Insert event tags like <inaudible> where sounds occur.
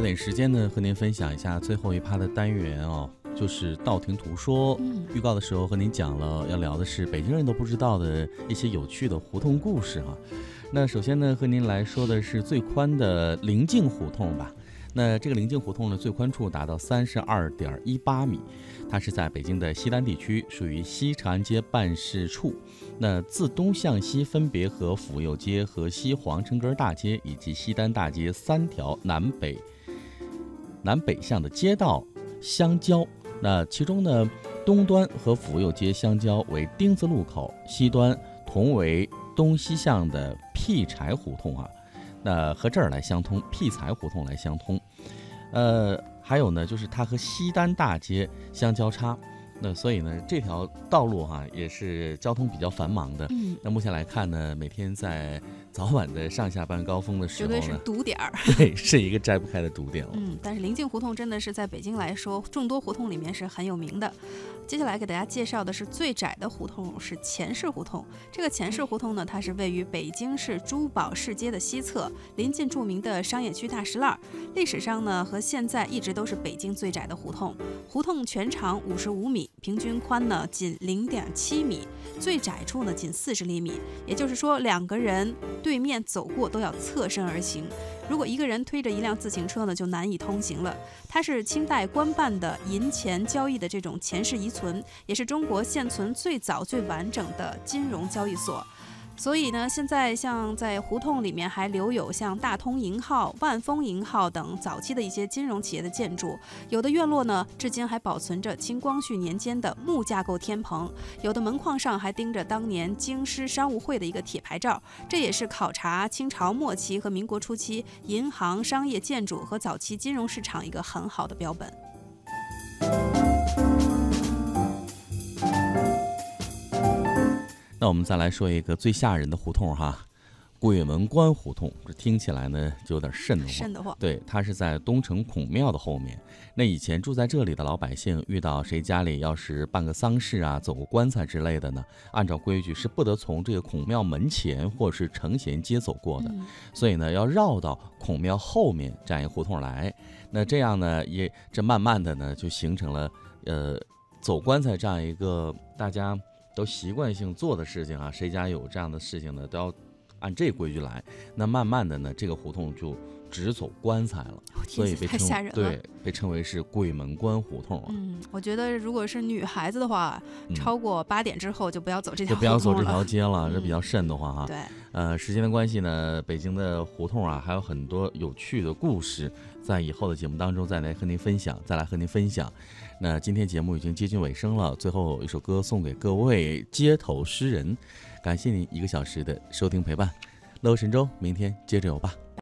美时间呢，和您分享一下最后一趴的单元哦，就是道听途说。嗯，预告的时候和您讲了，要聊的是北京人都不知道的一些有趣的胡同故事哈。那首先呢，和您来说的是最宽的临近胡同吧。那这个临近胡同呢，最宽处达到三十二点一八米，它是在北京的西单地区，属于西长安街办事处。那自东向西，分别和府右街和西皇城根大街以及西单大街三条南北南北向的街道相交。那其中呢，东端和府右街相交为丁字路口，西端同为东西向的辟柴胡同啊。那和这儿来相通，辟财胡同来相通，呃，还有呢，就是它和西单大街相交叉，那所以呢，这条道路哈也是交通比较繁忙的。嗯，那目前来看呢，每天在早晚的上下班高峰的时候绝对是，堵点儿。<laughs> <laughs> 对，是一个摘不开的堵点了。嗯，但是临近胡同真的是在北京来说，众多胡同里面是很有名的。接下来给大家介绍的是最窄的胡同，是前市胡同。这个前市胡同呢，它是位于北京市珠宝市街的西侧，临近著名的商业区大石栏。历史上呢，和现在一直都是北京最窄的胡同。胡同全长五十五米，平均宽呢仅零点七米，最窄处呢仅四十厘米。也就是说，两个人对面走过都要侧身而行。如果一个人推着一辆自行车呢，就难以通行了。它是清代官办的银钱交易的这种前世遗存，也是中国现存最早最完整的金融交易所。所以呢，现在像在胡同里面还留有像大通银号、万丰银号等早期的一些金融企业的建筑，有的院落呢，至今还保存着清光绪年间的木架构天棚，有的门框上还钉着当年京师商务会的一个铁牌照，这也是考察清朝末期和民国初期银行、商业建筑和早期金融市场一个很好的标本。那我们再来说一个最吓人的胡同哈，鬼门关胡同，这听起来呢就有点瘆得慌。瘆得慌。对，它是在东城孔庙的后面。那以前住在这里的老百姓，遇到谁家里要是办个丧事啊、走个棺材之类的呢，按照规矩是不得从这个孔庙门前或是承贤街走过的，嗯所以呢要绕到孔庙后面这样一个胡同来。那这样呢，也这慢慢的呢就形成了呃走棺材这样一个大家都习惯性做的事情啊。谁家有这样的事情呢，都要按这规矩来。那慢慢的呢，这个胡同就只走棺材了。所以被称太吓人了。对，被称为是鬼门关胡同啊，嗯，我觉得如果是女孩子的话，嗯超过八点之后就不要走这条就不要走这条街了，这嗯比较瘆得慌哈。对，呃，时间的关系呢，北京的胡同啊，还有很多有趣的故事，在以后的节目当中再来和您分享，再来和您分享。那今天节目已经接近尾声了，最后一首歌送给各位街头诗人，感谢您一个小时的收听陪伴。乐神州，明天接着有吧。